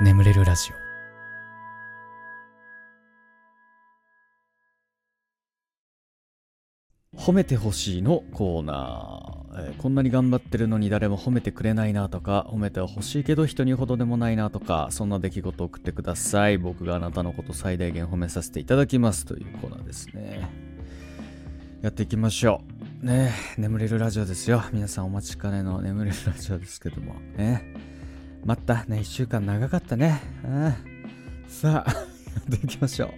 眠れるラジオ。褒めてほしいのコーナー、えーこんなに頑張ってるのに誰も褒めてくれないなとか褒めてほしいけど人にほどでもないなとかそんな出来事を送ってください。僕があなたのこと最大限褒めさせていただきます。というコーナーですね。やっていきましょう。ね眠れるラジオですよ。皆さんお待ちかねの眠れるラジオですけども。ね。またね1週間長かったね。うん。さあやっていきましょう。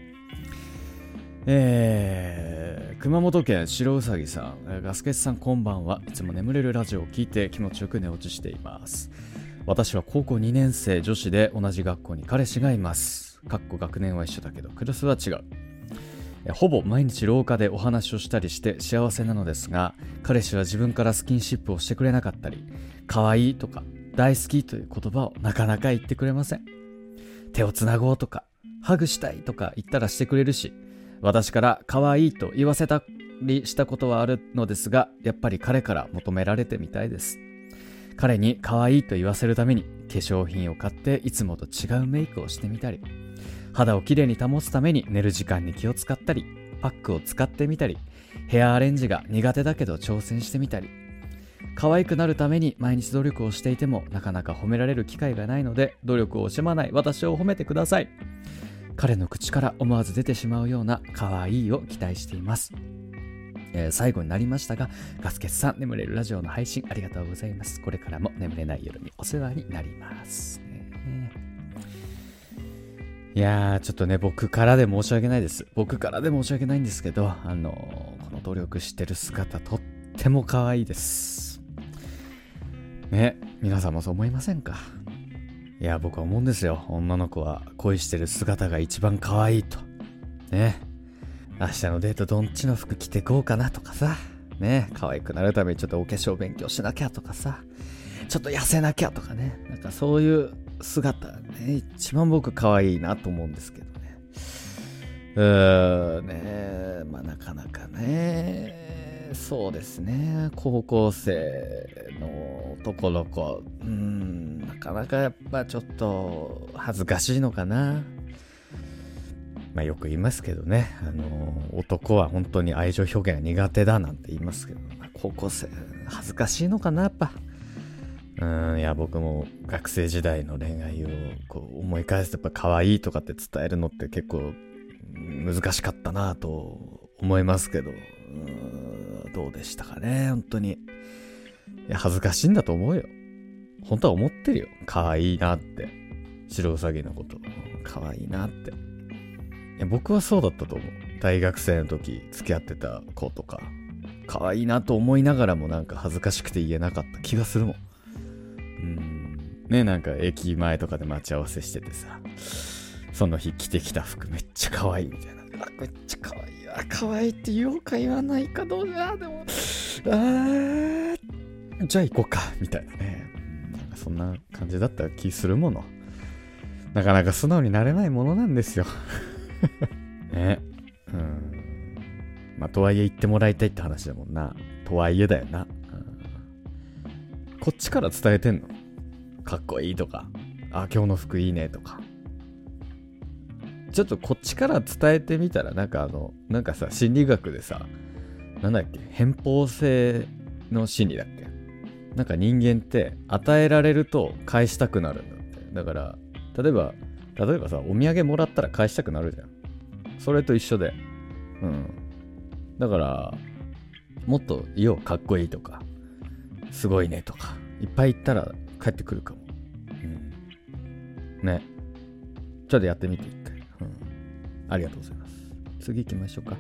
えー、熊本県白うさぎさん、えーガスケツさんこんばんは。いつも眠れるラジオを聞いて気持ちよく寝落ちしています。私は高校2年生女子で同じ学校に彼氏がいます。かっこ学年は一緒だけどクラスは違う。ほぼ毎日廊下でお話をしたりして幸せなのですが彼氏は自分からスキンシップをしてくれなかったり可愛いとか大好きという言葉をなかなか言ってくれません。手をつなごうとかハグしたいとか言ったらしてくれるし私から可愛いと言わせたりしたことはあるのですがやっぱり彼から求められてみたいです。彼に可愛いと言わせるために化粧品を買っていつもと違うメイクをしてみたり肌をきれいに保つために寝る時間に気を使ったりパックを使ってみたりヘアアレンジが苦手だけど挑戦してみたり可愛くなるために毎日努力をしていてもなかなか褒められる機会がないので努力を惜しまない私を褒めてください。彼の口から思わず出てしまうような可愛いを期待しています、えー最後になりましたがガスケツさん眠れるラジオの配信ありがとうございます。これからも眠れない夜にお世話になります、いやーちょっとね僕からで申し訳ないです。僕からで申し訳ないんですけどあのーこの努力してる姿とっても可愛いです。ね皆さんもそう思いませんか？いや僕は思うんですよ。女の子は恋してる姿が一番可愛いと。ね。明日のデートどんちの服着てこうかなとかさ。ね。可愛くなるためにちょっとお化粧勉強しなきゃとかさ。ちょっと痩せなきゃとかね。なんかそういう姿ね一番僕可愛いなと思うんですけどね。うーんね。まあなかなかね。そうですね。高校生の男の子。うんなかなかやっぱちょっと恥ずかしいのかな。まあよく言いますけどね。あの男は本当に愛情表現が苦手だなんて言いますけど、高校生恥ずかしいのかなやっぱ。うんいや僕も学生時代の恋愛をこう思い返すとやっぱ可愛いとかって伝えるのって結構難しかったなと思いますけど。どうでしたかね本当に。いや恥ずかしいんだと思うよ。本当は思ってるよ。可愛いなって。白ウサギのこと。可愛いなって。いや僕はそうだったと思う。大学生の時付き合ってた子とか。可愛いなと思いながらもなんか恥ずかしくて言えなかった。気がするもん。うん。ねなんか駅前とかで待ち合わせしててさ。その日着てきた服めっちゃ可愛いみたいな。めっちゃ可愛い。あ可愛いって言おうか言わないかどうだでもあーじゃあ行こうかみたいなね。なんかそんな感じだった気するもの。なかなか素直になれないものなんですよ。ね。うん。まあとはいえ言ってもらいたいって話だもんな。とはいえだよな、うん。こっちから伝えてんの。かっこいいとか。あ今日の服いいねとか。ちょっとこっちから伝えてみたらなんかあのなんかさ心理学でさなんだっけ偏方性の心理だっけ？なんか人間って与えられると返したくなるんだって。だから例えば例えばさお土産もらったら返したくなるじゃん。それと一緒で。うん。だからもっと言おうかっこいいとかすごいねとかいっぱい言ったら帰ってくるかも。うん。ね。ちょっとやってみて一回。ありがとうございます。次行きましょうか。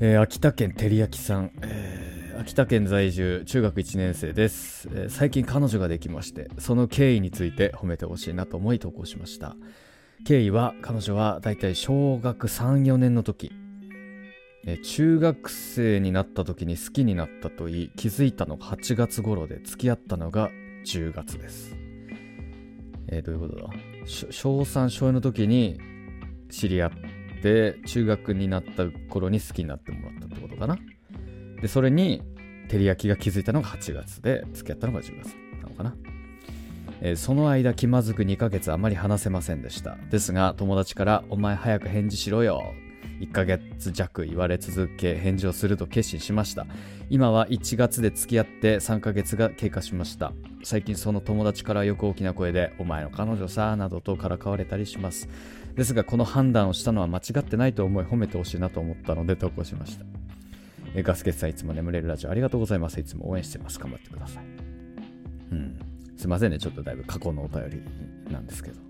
えー秋田県照り焼きさん、えー秋田県在住中学1年生です、えー最近彼女ができましてその経緯について褒めてほしいなと思い投稿しました。経緯は彼女はだいたい小学34年の時。え中学生になった時に好きになったと言い気づいたのが8月頃で付き合ったのが10月です。えーどういうことだ？小3小4の時に知り合って中学になった頃に好きになってもらったってことかな。でそれに照り焼きが気づいたのが8月で付き合ったのが10月なのかな。えーその間気まずく2ヶ月あまり話せませんでした。ですが友達から「お前早く返事しろよ」1ヶ月弱言われ続け返事をすると決心しました。今は1月で付き合って3ヶ月が経過しました。最近その友達からよく大きな声で「お前の彼女さ」などとからかわれたりします。ですがこの判断をしたのは間違ってないと思い褒めてほしいなと思ったので投稿しました。えガスケツさんいつも眠れるラジオありがとうございます。いつも応援してます。頑張ってください。うん。すいませんね。ちょっとだいぶ過去のお便りなんですけど。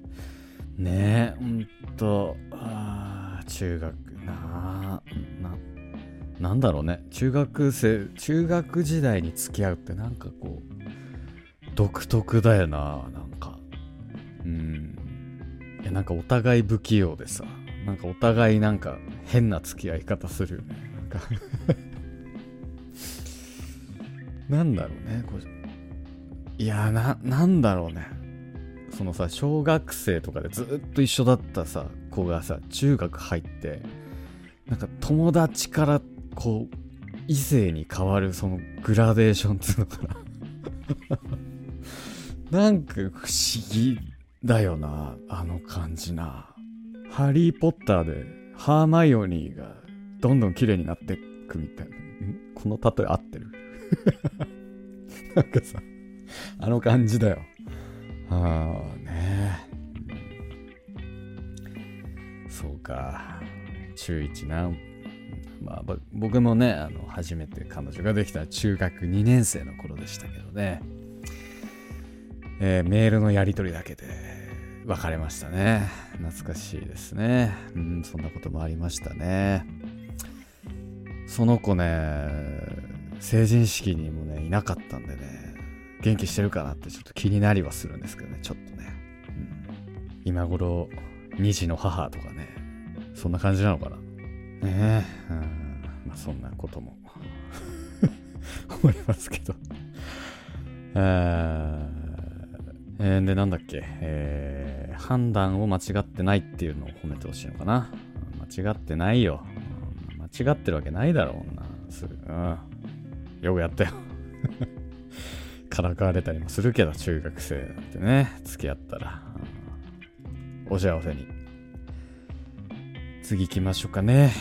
ねえほんと。あ中学なあななんだろうね。中学生中学時代に付き合うってなんかこう独特だよななんか。うん。いやなんかお互い不器用でさ。なんかお互いなんか変な付き合い方するよね。なんか。なんだろうねこいやななんだろうね。そのさ小学生とかでずっと一緒だったさ子がさ中学入ってなんか友達からこう異性に変わるそのグラデーションっていうのかな。なんか不思議だよなあの感じな。ハリー・ポッターでハーマイオニーがどんどん綺麗になってくみたいな。この例え合ってる？なんかさあの感じだよ。ああね。そうか。中1なまあ僕もねあの初めて彼女ができた中学2年生の頃でしたけどね、えーメールのやり取りだけで別れましたね。懐かしいですね。うんそんなこともありましたね。その子ね成人式にもねいなかったんでね元気してるかなってちょっと気になりはするんですけどねちょっとね、うん。今頃2児の母とかねそんな感じなのかな。ねえ、うん、まあそんなことも。思いますけど。あーえーでなんだっけ、えー判断を間違ってないっていうのを褒めてほしいのかな。間違ってないよ。間違ってるわけないだろうなすぐうん。よくやったよ。からかわれたりもするけど中学生だってね。付き合ったら、うん。お幸せに。次行きましょうかね、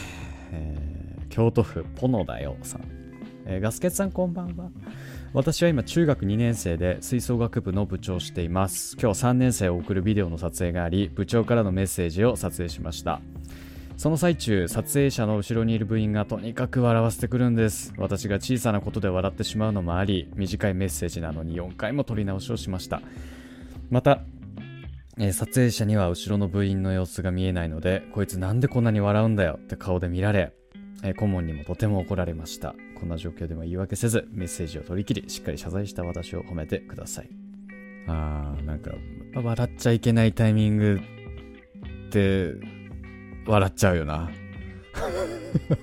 えー京都府ポノだよさん、えーガスケツさんこんばんは。私は今中学2年生で吹奏楽部の部長をしています。今日3年生を送るビデオの撮影があり部長からのメッセージを撮影しました。その最中撮影者の後ろにいる部員がとにかく笑わせてくるんです。私が小さなことで笑ってしまうのもあり短いメッセージなのに4回も撮り直しをしました。またえー撮影者には後ろの部員の様子が見えないのでこいつなんでこんなに笑うんだよって顔で見られ、えー顧問にもとても怒られました。こんな状況でも言い訳せずメッセージを取り切りしっかり謝罪した私を褒めてください。あーなんか笑っちゃいけないタイミングって笑っちゃうよな。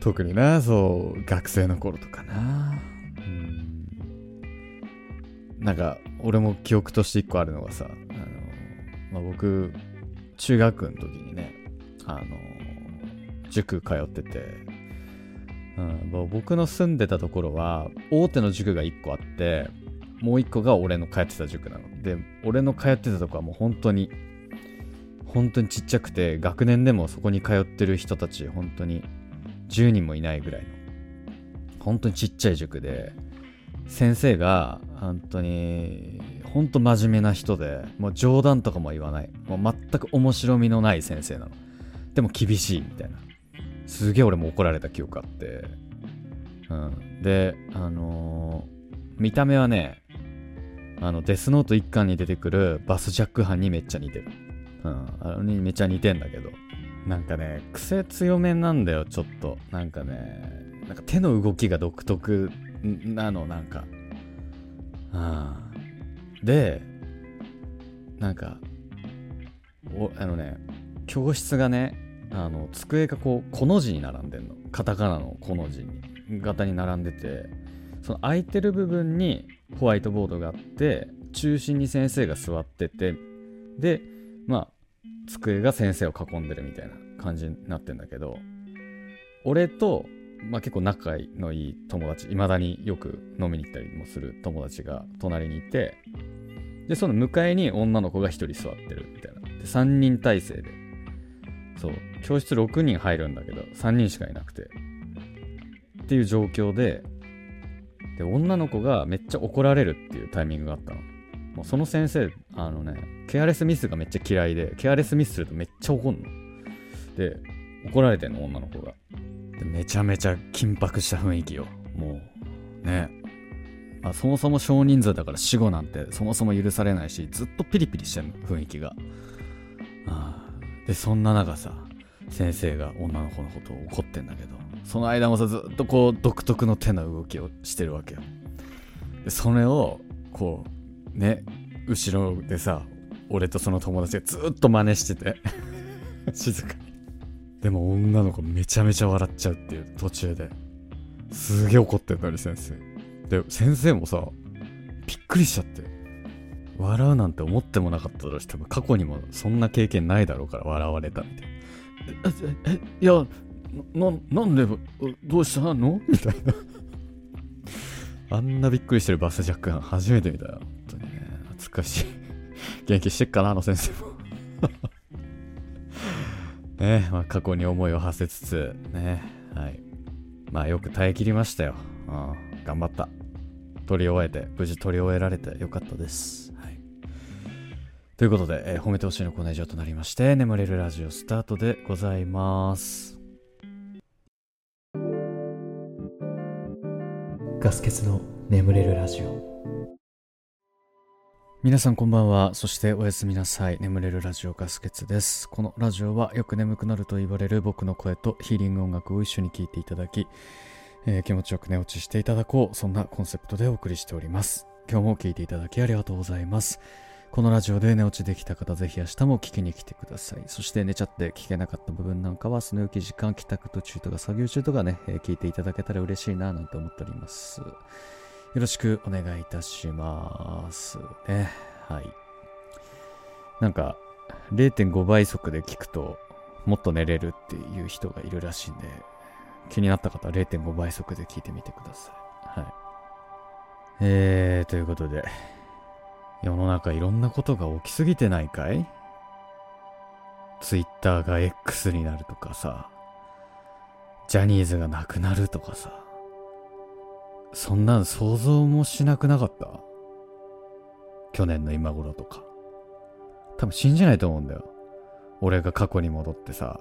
特になそう学生の頃とかな。うん。なんか俺も記憶として一個あるのがさあの、まあ、僕中学の時にねあの塾通ってて、うん、僕の住んでたところは大手の塾が1個あってもう1個が俺の通ってた塾なの。で俺の通ってたとこはもう本当に本当にちっちゃくて学年でもそこに通ってる人たち本当に10人もいないぐらいの本当にちっちゃい塾で先生が本当に本当真面目な人でもう冗談とかも言わない。もう全く面白みのない先生なの。でも厳しいみたいな。すげえ俺も怒られた記憶あって、うん、であのー見た目はねあのデスノート1巻に出てくるバスジャック犯にめっちゃ似てる。うん、あのにめっちゃ似てんだけど。なんかね癖強めなんだよちょっと。なんかねなんか手の動きが独特なのなんか。あーでなんかおあのね教室がねあの机がこうこの字に並んでんの。カタカナのこの字に。型に並んでて。その空いてる部分にホワイトボードがあって中心に先生が座ってて。でまあ机が先生を囲んでるみたいな感じになってんだけど。俺とまあ、結構仲のいい友達、いまだによく飲みに行ったりもする友達が隣にいて、で、その向かいに女の子が1人座ってるみたいな。で、3人体制で、そう、教室6人入るんだけど、3人しかいなくて、っていう状況で、で、女の子がめっちゃ怒られるっていうタイミングがあったの。もうその先生、あのね、ケアレスミスがめっちゃ嫌いで、ケアレスミスするとめっちゃ怒んの。で、怒られてんの、女の子が。でめちゃめちゃ緊迫した雰囲気よ。もう、ね。まあ、そもそも少人数だから死後なんてそもそも許されないし、ずっとピリピリしてんの、雰囲気があ。あで、そんな中さ、先生が女の子のことを怒ってんだけど、その間もさ、ずっとこう、独特の手の動きをしてるわけよ。で、それを、こう、ね、後ろでさ、俺とその友達がずっと真似してて 静かに。でも女の子めちゃめちゃ笑っちゃうっていう途中で。すげえ怒ってんのに先生。で、先生もさ、びっくりしちゃって。笑うなんて思ってもなかっただろうし、多分過去にもそんな経験ないだろうから笑われたみたいな。え、え、いや、な、なんで、どうしたの？みたいな。あんなびっくりしてるバスジャック初めて見たよ。本当にね。懐かしい。元気してっかな、あの先生も。ねまあ、過去に思いを馳せつつ、ね、はい。まあ、よく耐えきりましたよ。うん、頑張った。取り終えて、無事取り終えられてよかったです。ということで、えー、褒めてほしいのコーナー以上となりまして、眠れるラジオスタートでございます。ガス欠の眠れるラジオ。皆さんこんばんは。そしておやすみなさい。眠れるラジオガスケツです。このラジオはよく眠くなると言われる僕の声とヒーリング音楽を一緒に聴いていただき、えー、気持ちよく寝落ちしていただこう。そんなコンセプトでお送りしております。今日も聴いていただきありがとうございます。このラジオで寝落ちできた方、ぜひ明日も聞きに来てください。そして寝ちゃって聞けなかった部分なんかは、スヌーキ時間、帰宅途中とか作業中とかね、えー、聞いていただけたら嬉しいななんて思っております。よろしくお願いいたしますね。はい。なんか、0.5倍速で聞くと、もっと寝れるっていう人がいるらしいんで、気になった方は0.5倍速で聞いてみてください。はい。えー、ということで、世の中いろんなことが起きすぎてないかい ?Twitter が X になるとかさ、ジャニーズがなくなるとかさ、そんなん想像もしなくなかった？去年の今頃とか。多分信じないと思うんだよ。俺が過去に戻ってさ、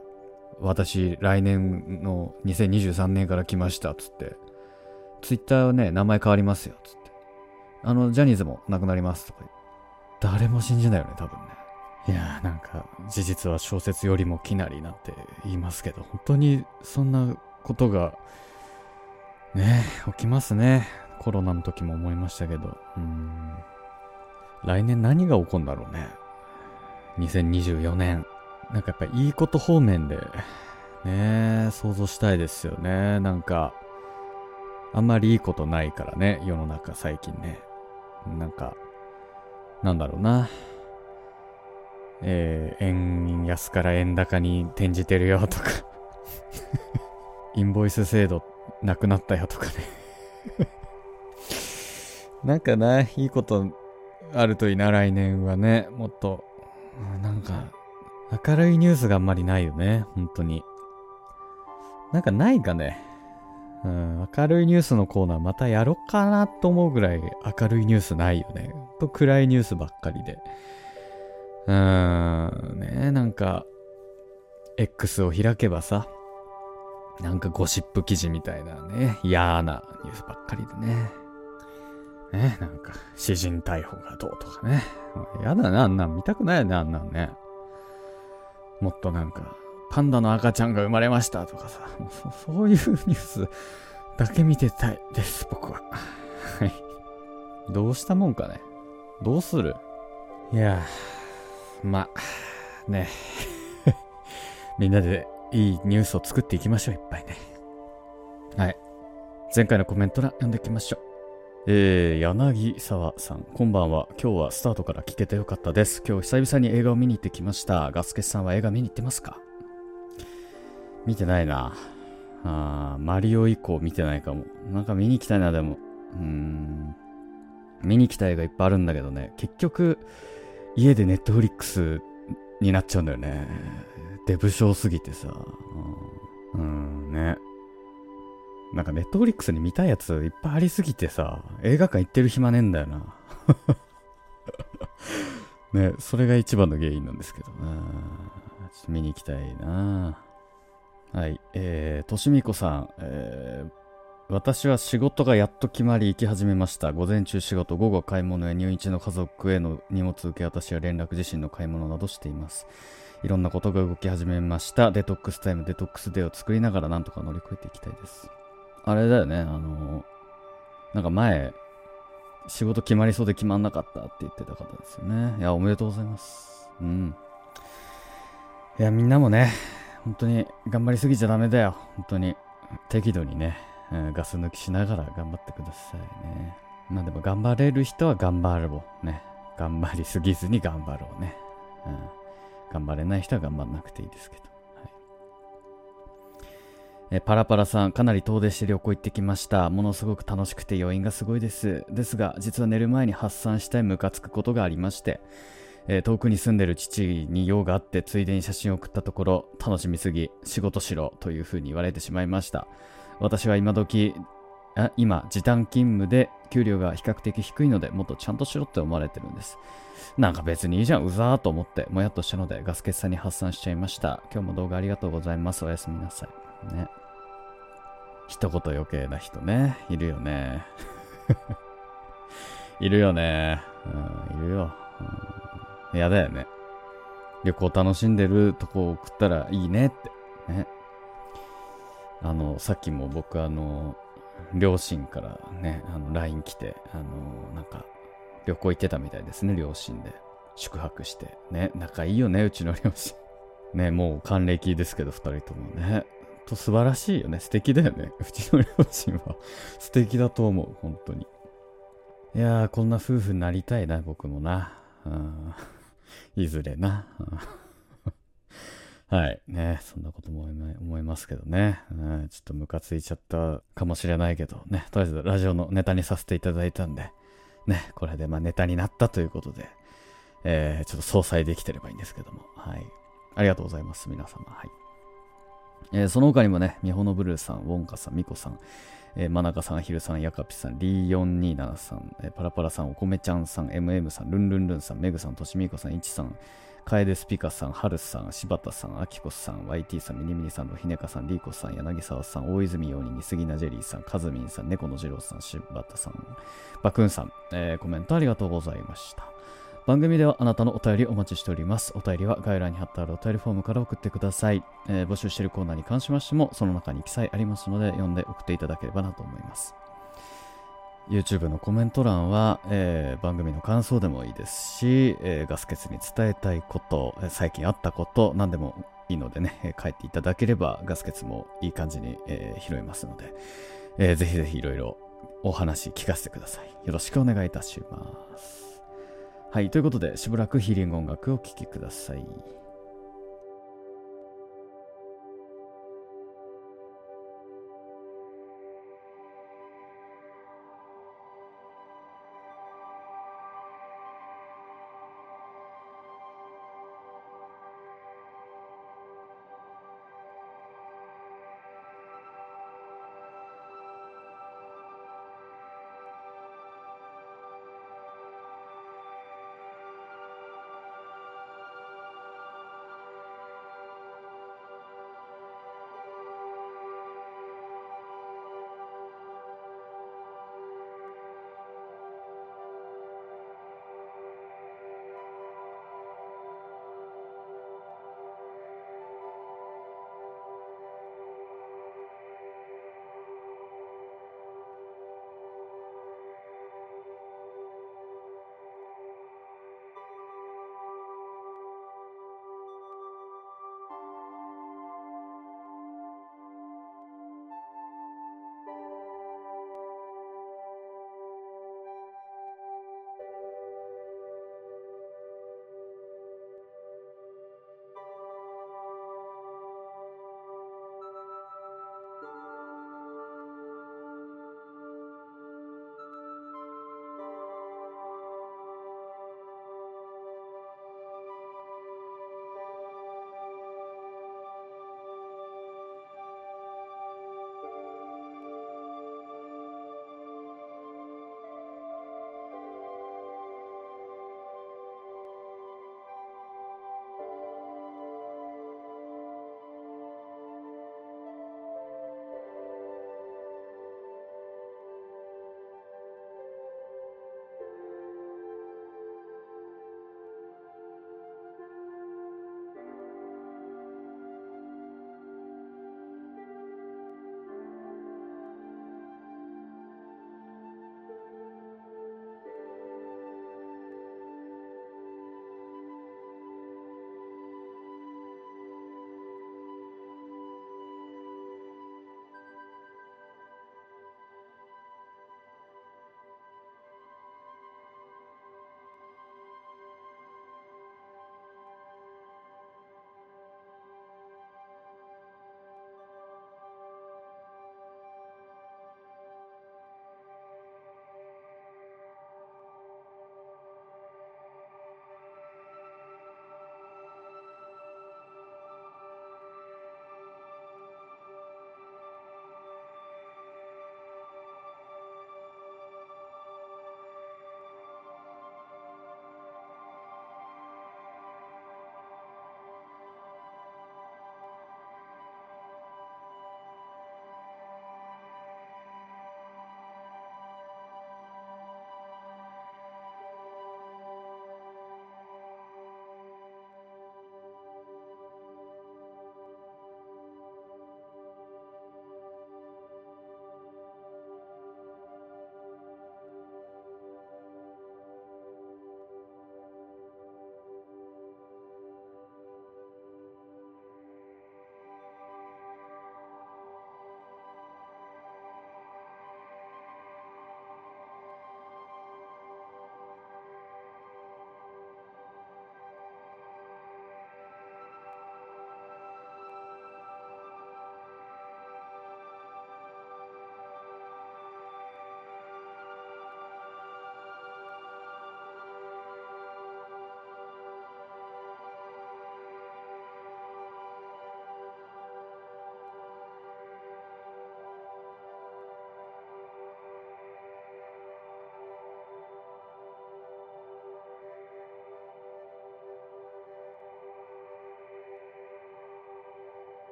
私来年の2023年から来ましたっつって、ツイッターはね、名前変わりますよっつって。あの、ジャニーズもなくなりますとか誰も信じないよね、多分ね。いやーなんか、事実は小説よりもきなりなって言いますけど、本当にそんなことがね起きますね。コロナの時も思いましたけど。うん。来年何が起こるんだろうね。2024年。なんかやっぱいいこと方面で、ね想像したいですよね。なんか、あんまりいいことないからね、世の中最近ね。なんか、なんだろうな。えー、円安から円高に転じてるよとか インボイス制度なくなったよとかね なんかな、いいことあるといいな、来年はね。もっと、なんか、明るいニュースがあんまりないよね、本当に。なんかないかね。うん、明るいニュースのコーナーまたやろっかなと思うぐらい明るいニュースないよね。と暗いニュースばっかりで。うーん、ね、なんか、X を開けばさ、なんかゴシップ記事みたいなね、嫌なニュースばっかりでね。ね、なんか、詩人逮捕がどうとかね。やだな、あんなん見たくないよね、あんなんね。もっとなんか、パンダの赤ちゃんが生まれましたとかさ、そそういうニュースだけ見てたいです、僕は。はい。どうしたもんかね。どうする？いやまあ、ね。みんなでいいニュースを作っていきましょう、いっぱいね。はい。前回のコメント欄読んでいきましょう。えー、柳沢さん、こんばんは。今日はスタートから聞けてよかったです。今日久々に映画を見に行ってきました。ガスケさんは映画見に行ってますか？見てないな。あマリオ以降見てないかも。なんか見に行きたいな、でも。うーん。見に行きたいがいっぱいあるんだけどね。結局、家でネットフリックスになっちゃうんだよね。デブ症すぎてさ。うん、ね。なんかネットフリックスに見たいやついっぱいありすぎてさ、映画館行ってる暇ねえんだよな。ね、それが一番の原因なんですけどな。ちょっと見に行きたいな。はい、えー、としみこさん、えー、私は仕事がやっと決まり行き始めました。午前中仕事、午後買い物や入院中の家族への荷物受け渡しや連絡自身の買い物などしています。いろんなことが動き始めました。デトックスタイム、デトックスデーを作りながらなんとか乗り越えていきたいです。あれだよね、あの、なんか前、仕事決まりそうで決まんなかったって言ってた方ですよね。いや、おめでとうございます。うん。いや、みんなもね、本当に頑張りすぎちゃダメだよ。本当に。適度にね、ガス抜きしながら頑張ってくださいね。まあでも頑張れる人は頑張ろう。ね。頑張りすぎずに頑張ろうね。うん。頑張れない人は頑張んなくていいですけど。えパラパラさん、かなり遠出して旅行行ってきました。ものすごく楽しくて余韻がすごいです。ですが、実は寝る前に発散したいムカつくことがありまして、えー、遠くに住んでる父に用があって、ついでに写真を送ったところ、楽しみすぎ、仕事しろというふうに言われてしまいました。私は今時、あ今、時短勤務で給料が比較的低いので、もっとちゃんとしろって思われてるんです。なんか別にいいじゃん、うざーと思って、もやっとしたので、ガス欠さんに発散しちゃいました。今日も動画ありがとうございます。おやすみなさい。ね。一言余計な人ね。いるよね。いるよね。うん、いるよ。うん、やだよね。旅行楽しんでるとこを送ったらいいねって。ね。あの、さっきも僕あの、両親からね、あの、LINE 来て、あの、なんか、旅行行ってたみたいですね、両親で。宿泊して。ね、仲いいよね、うちの両親。ね、もう還暦ですけど、二人ともね。と素晴らしいよね。素敵だよね。うちの両親は 素敵だと思う。本当に。いやー、こんな夫婦になりたいな、僕もな。うんいずれな。はい。ね、そんなことも思いますけどね。ちょっとムカついちゃったかもしれないけど、ね、とりあえずラジオのネタにさせていただいたんで、ね、これでまあネタになったということで、えー、ちょっと相殺できてればいいんですけども、はい。ありがとうございます、皆様。はい。えー、その他にもね、みほのブルーさん、ウォンカさん、ミコさん、えー、マナカさん、ヒルさん、ヤカピさん、リー427さん、えー、パラパラさん、おこめちゃんさん、MM さん、ルンルンルンさん、メグさん、としみこさん、イチさん、カエデスピカさん、ハルさん、柴田さん、アキコさん、YT さん、ミニミニさん、ロヒネカさん、リーコさん、柳沢さん、大泉洋に、杉名ジェリーさん、カズミンさん、猫の次郎さん、柴田さん、バクンさん、えー、コメントありがとうございました。番組ではあなたのお便りお待ちしております。お便りは概要欄に貼ってあるお便りフォームから送ってください。えー、募集しているコーナーに関しましても、その中に記載ありますので、読んで送っていただければなと思います。YouTube のコメント欄は、えー、番組の感想でもいいですし、えー、ガス欠に伝えたいこと、最近あったこと、何でもいいのでね、書いていただければガス欠もいい感じに、えー、拾いますので、えー、ぜひぜひいろいろお話聞かせてください。よろしくお願いいたします。はい、ということで、しばらくヒーリング音楽をお聴きください。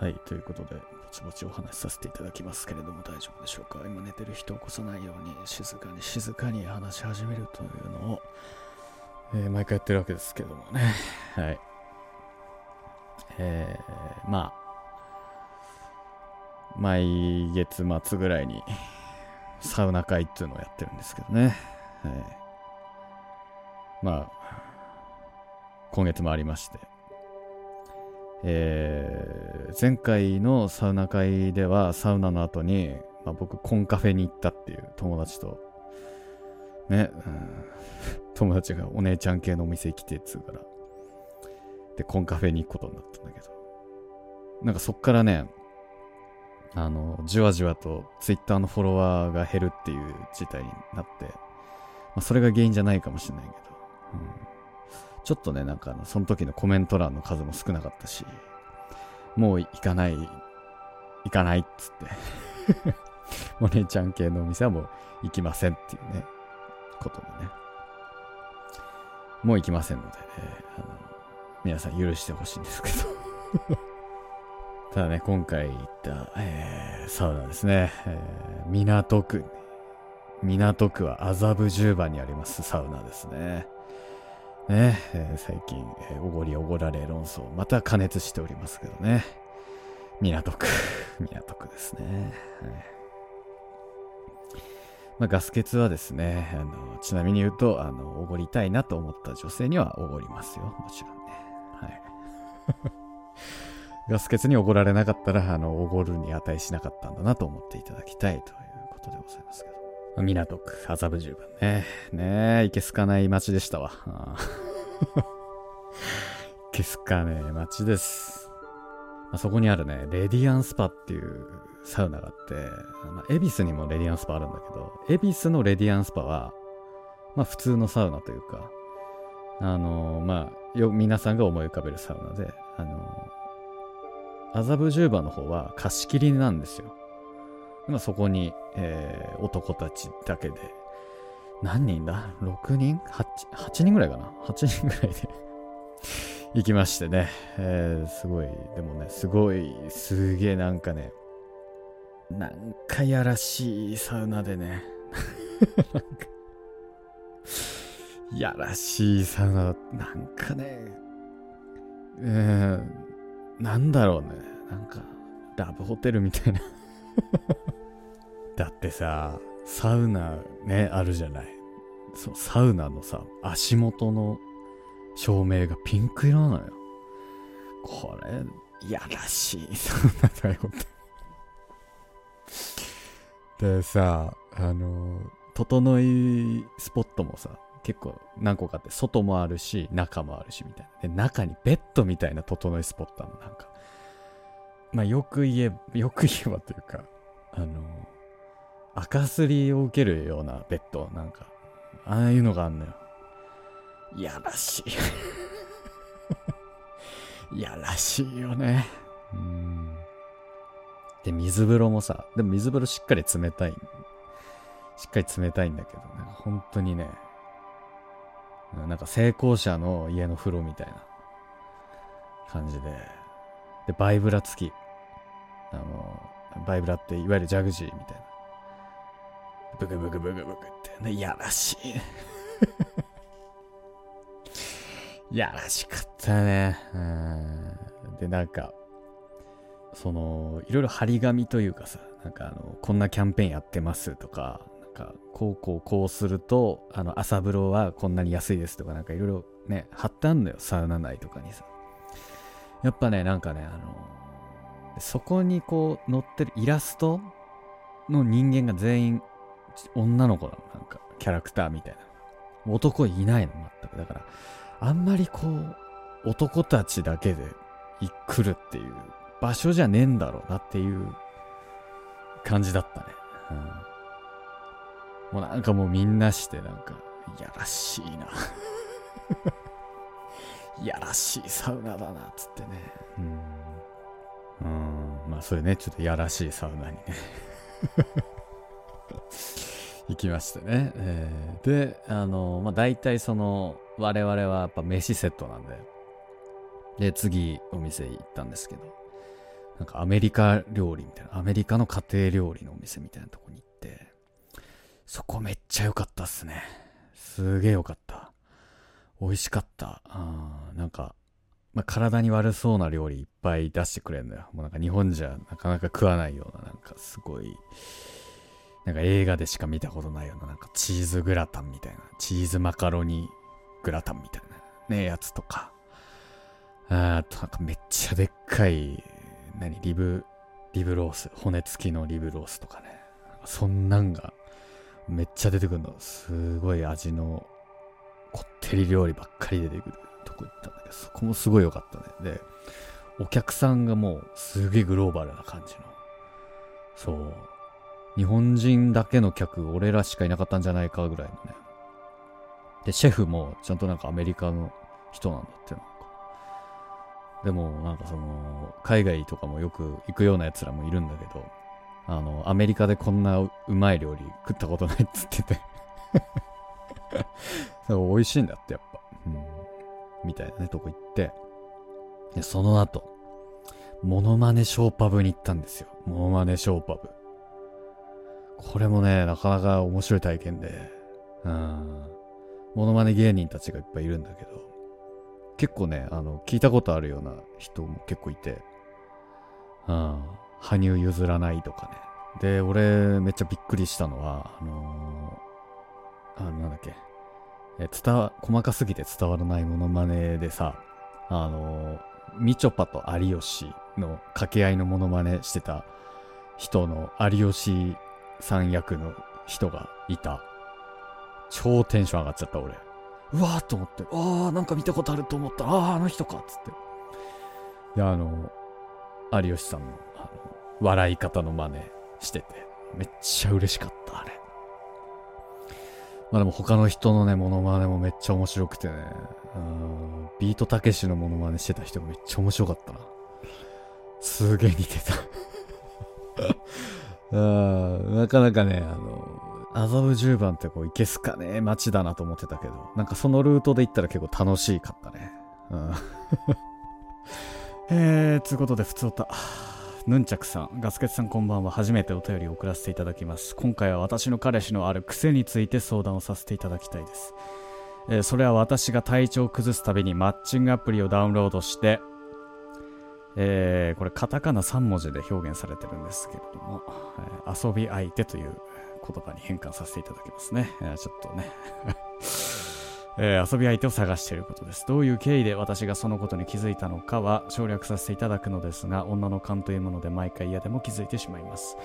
はい、ということで、ぼちぼちお話しさせていただきますけれども、大丈夫でしょうか？今寝てる人を起こさないように、静かに静かに話し始めるというのを、えー毎回やってるわけですけどもね。はい。えー、まあ、毎月末ぐらいに、サウナ会っていうのをやってるんですけどね。はい。まあ、今月もありまして、えー前回のサウナ会ではサウナの後に、まあ、僕コンカフェに行ったっていう友達とね、う ん友達がお姉ちゃん系のお店来てっつうから。でコンカフェに行くことになったんだけど。なんかそっからねあのじわじわとツイッターのフォロワーが減るっていう事態になって、まあ、それが原因じゃないかもしれないけど、うん。ちょっとね、なんかあの、その時のコメント欄の数も少なかったし、もう行かない、行かないっつって、お姉ちゃん系のお店はもう行きませんっていうね、ことでね。もう行きませんので、えーあの皆さん許してほしいんですけど。ただね、今回行った、えーサウナですね、えー港区、港区は麻布十番にありますサウナですね。ね、えー最近、えーおごりおごられ論争、また加熱しておりますけどね。港区、港区ですね。はいまあ、ガス欠はですね、あのちなみに言うと、あの、おごりたいなと思った女性にはおごりますよ。もちろんね。はい。ガス欠におごられなかったら、あの、おごるに値しなかったんだなと思っていただきたいということでございますけど。港区、麻布十番ね。ねえ、いけすかない街でしたわ。いけすかねえ街です。まあ、そこにあるね、レディアンスパっていうサウナがあって、まあ、恵比寿にもレディアンスパあるんだけど、恵比寿のレディアンスパは、まあ普通のサウナというか、あのーまあ、よ、皆さんが思い浮かべるサウナで、あのー麻布十番の方は貸し切りなんですよ。まあ、そこに、えー男たちだけで、何人だ ?6 人？8, ?8 人ぐらいかな ?8 人ぐらいで 行きましてね。えーすごい、でもね、すごい、すげえなんかね、なんかやらしいサウナでね。なんかやらしいサウナ、なんかね、えー、なんだろうね。なんか、ラブホテルみたいな。だってさ、サウナね、あるじゃない。そう、サウナのさ、足元の照明がピンク色なのよ。これ、やらしいサウナだよって。でさ、あの、整いスポットもさ、結構何個かあって、外もあるし、中もあるし、みたいな。で、中にベッドみたいな整いスポットあるの、なんか。まあ、よく言え、よく言えばというか、あの、赤すりを受けるようなベッド、なんか、ああいうのがあんのよい。やらしい。やらしいよね。うん。で、水風呂もさ、でも水風呂しっかり冷たい。しっかり冷たいんだけど、なんか本当にね、なんか成功者の家の風呂みたいな感じで、で、バイブラ付き。あの、バイブラっていわゆるジャグジーみたいな。ブクブクブクブクって、ね、やらしい。やらしかったね。うん。で、なんか、その、いろいろ張り紙というかさ、なんかあの、こんなキャンペーンやってますとか、なんか、こうこうこうすると、あの、朝風呂はこんなに安いですとか、なんかいろいろね、貼ってあんのよ、サウナ内とかにさ。やっぱね、なんかね、あの、そこにこう載ってるイラストの人間が全員女の子なの、なんか、キャラクターみたいな。男いないの、全く。だから、あんまりこう、男たちだけで来るっていう場所じゃねえんだろうなっていう感じだったね。うん。もうなんかもうみんなしてなんか、いやらしいな。いやらしいサウナだな、っつってね。うん。うん。まあ、それね、ちょっとやらしいサウナにね。行きましてね。えーで、あの、まあ、大体その、我々はやっぱ飯セットなんで、で、次お店行ったんですけど、なんかアメリカ料理みたいな、アメリカの家庭料理のお店みたいなとこに行って、そこめっちゃ良かったっすね。すげえ良かった。美味しかった。あなんか、まあ、体に悪そうな料理いっぱい出してくれるんだよ。もうなんか日本じゃなかなか食わないような、なんかすごい、なんか映画でしか見たことないような、なんかチーズグラタンみたいな、チーズマカロニグラタンみたいなね、やつとか。あとなんかめっちゃでっかい、何、リブ、リブロース、骨付きのリブロースとかね。そんなんがめっちゃ出てくるの。すごい味のこってり料理ばっかり出てくるとこ行ったんだけど、そこもすごい良かったね。で、お客さんがもうすげえグローバルな感じの。そう。日本人だけの客、俺らしかいなかったんじゃないかぐらいのね。で、シェフもちゃんとなんかアメリカの人なんだってなんか。でもなんかその、海外とかもよく行くような奴らもいるんだけど、あの、アメリカでこんなうまい料理食ったことないっつってて 美味しいんだってやっぱ。うん。みたいなね、とこ行って。で、その後、モノマネショーパブに行ったんですよ。モノマネショーパブ。これもね、なかなか面白い体験で。うん。モノマネ芸人たちがいっぱいいるんだけど、結構ね、あの、聞いたことあるような人も結構いて、うん。羽生譲らないとかね。で、俺、めっちゃびっくりしたのは、あのー、あなんだっけ。え、伝わ、細かすぎて伝わらないモノマネでさ、あのー、みちょぱと有吉の掛け合いのモノマネしてた人の有吉さん役の人がいた。超テンション上がっちゃった俺。うわーと思って、あーなんか見たことあると思ったら、あーあの人かっつって。で、あの、有吉さんの、あの、笑い方の真似してて、めっちゃ嬉しかった、あれ。まあでも他の人のね、モノマネもめっちゃ面白くてね、うん、ビートたけしのモノマネしてた人がめっちゃ面白かったな。すげえ似てたなかなかね、あの、麻布十番ってこう、いけすかね街だなと思ってたけど、なんかそのルートで行ったら結構楽しかったね。うん。えー、つうことで、普通た。ヌンチャクさん、ガスケツさんこんばんは。初めてお便りを送らせていただきます。今回は私の彼氏のある癖について相談をさせていただきたいです。えー、それは私が体調を崩すたびにマッチングアプリをダウンロードして、えー、これカタカナ3文字で表現されてるんですけれども、えー、遊び相手という言葉に変換させていただきますね。えー、ちょっとね えー、遊び相手を探していることです。どういう経緯で私がそのことに気づいたのかは省略させていただくのですが、女の勘というもので毎回嫌でも気づいてしまいます。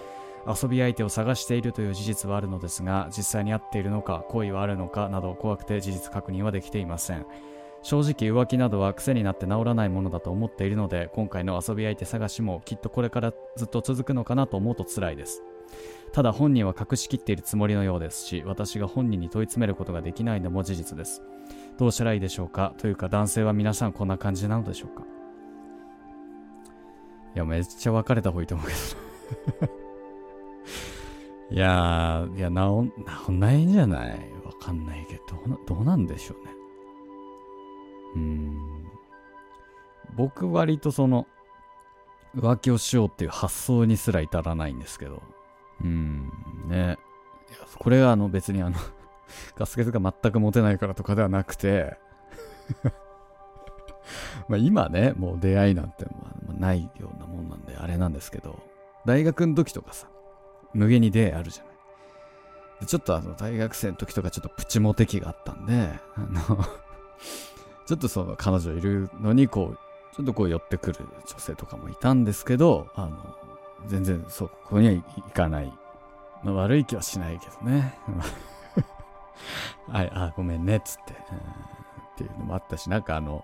遊び相手を探しているという事実はあるのですが、実際に会っているのか、恋はあるのかなど怖くて事実確認はできていません。正直浮気などは癖になって治らないものだと思っているので、今回の遊び相手探しもきっとこれからずっと続くのかなと思うと辛いです。ただ本人は隠しきっているつもりのようですし、私が本人に問い詰めることができないのも事実です。どうしたらいいでしょうか？というか男性は皆さんこんな感じなのでしょうか？いや、めっちゃ別れた方がいいと思うけど。いや、いや、治んないんじゃない？わかんないけど、どうなんでしょうね。うん。僕割とその、浮気をしようっていう発想にすら至らないんですけど、うん、ね。いや、これはあの別にあの ガス欠が全く持てないからとかではなくて まあ今ね、もう出会いなんてないようなもんなんであれなんですけど、大学の時とかさ、無限に出会いあるじゃない。でちょっとあの大学生の時とかちょっとプチモテ期があったんで、あのちょっとその彼女いるのにこう、ちょっとこう寄ってくる女性とかもいたんですけど、あの、全然そこには行かない。まあ、悪い気はしないけどね。はい、あ、ごめんね、つって、うん。っていうのもあったし、なんかあの、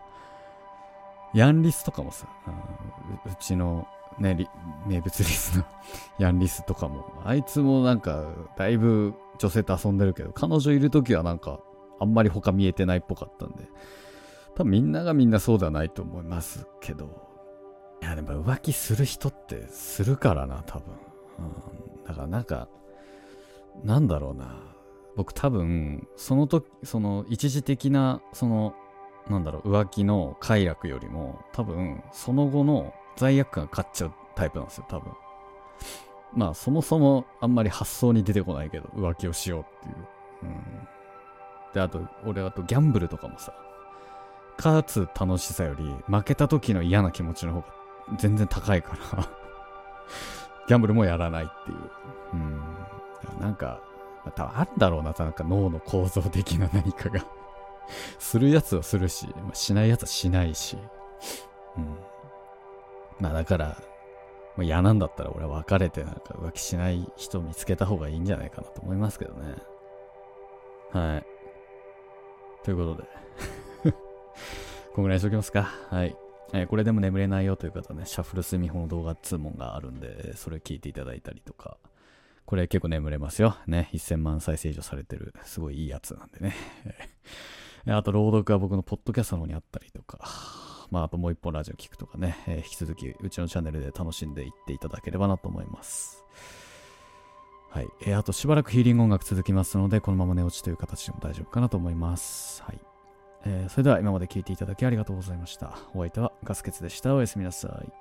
ヤンリスとかもさ、うちのね、名物リスの ヤンリスとかも、あいつもなんか、だいぶ女性と遊んでるけど、彼女いる時はなんか、あんまり他見えてないっぽかったんで、多分みんながみんなそうではないと思いますけど、いや、でも浮気する人ってするからな、多分。うん、だからなんか、なんだろうな。僕多分、その時、その一時的な、その、なんだろう、浮気の快楽よりも、多分、その後の罪悪感が勝っちゃうタイプなんですよ、多分。まあ、そもそもあんまり発想に出てこないけど、浮気をしようっていう。うん。で、あと、俺、あとギャンブルとかもさ、勝つ楽しさより、負けた時の嫌な気持ちの方が全然高いから ギャンブルもやらないっていう。うん。なんか、多分あるんだろうな、なんか脳の構造的な何かが するやつはするし、まあ、しないやつはしないし。うん。まあだから、ま、嫌なんだったら俺は別れてなんか浮気しない人見つけた方がいいんじゃないかなと思いますけどね。はい。ということでこんぐらいにしときますか。はい。えー、これでも眠れないよという方ね、シャッフル睡眠法の動画2問があるんで、それ聞いていただいたりとか、これ結構眠れますよ。ね、1000万再生以上されてる、すごいいいやつなんでね。あと、朗読は僕のポッドキャストの方にあったりとか、まあ、あともう一本ラジオ聞くとかね、えー、引き続きうちのチャンネルで楽しんでいっていただければなと思います。はい。えー、あとしばらくヒーリング音楽続きますので、このまま寝落ちという形でも大丈夫かなと思います。はい。えー、それでは今まで聞いていただきありがとうございました。お相手はガスケツでした。おやすみなさい。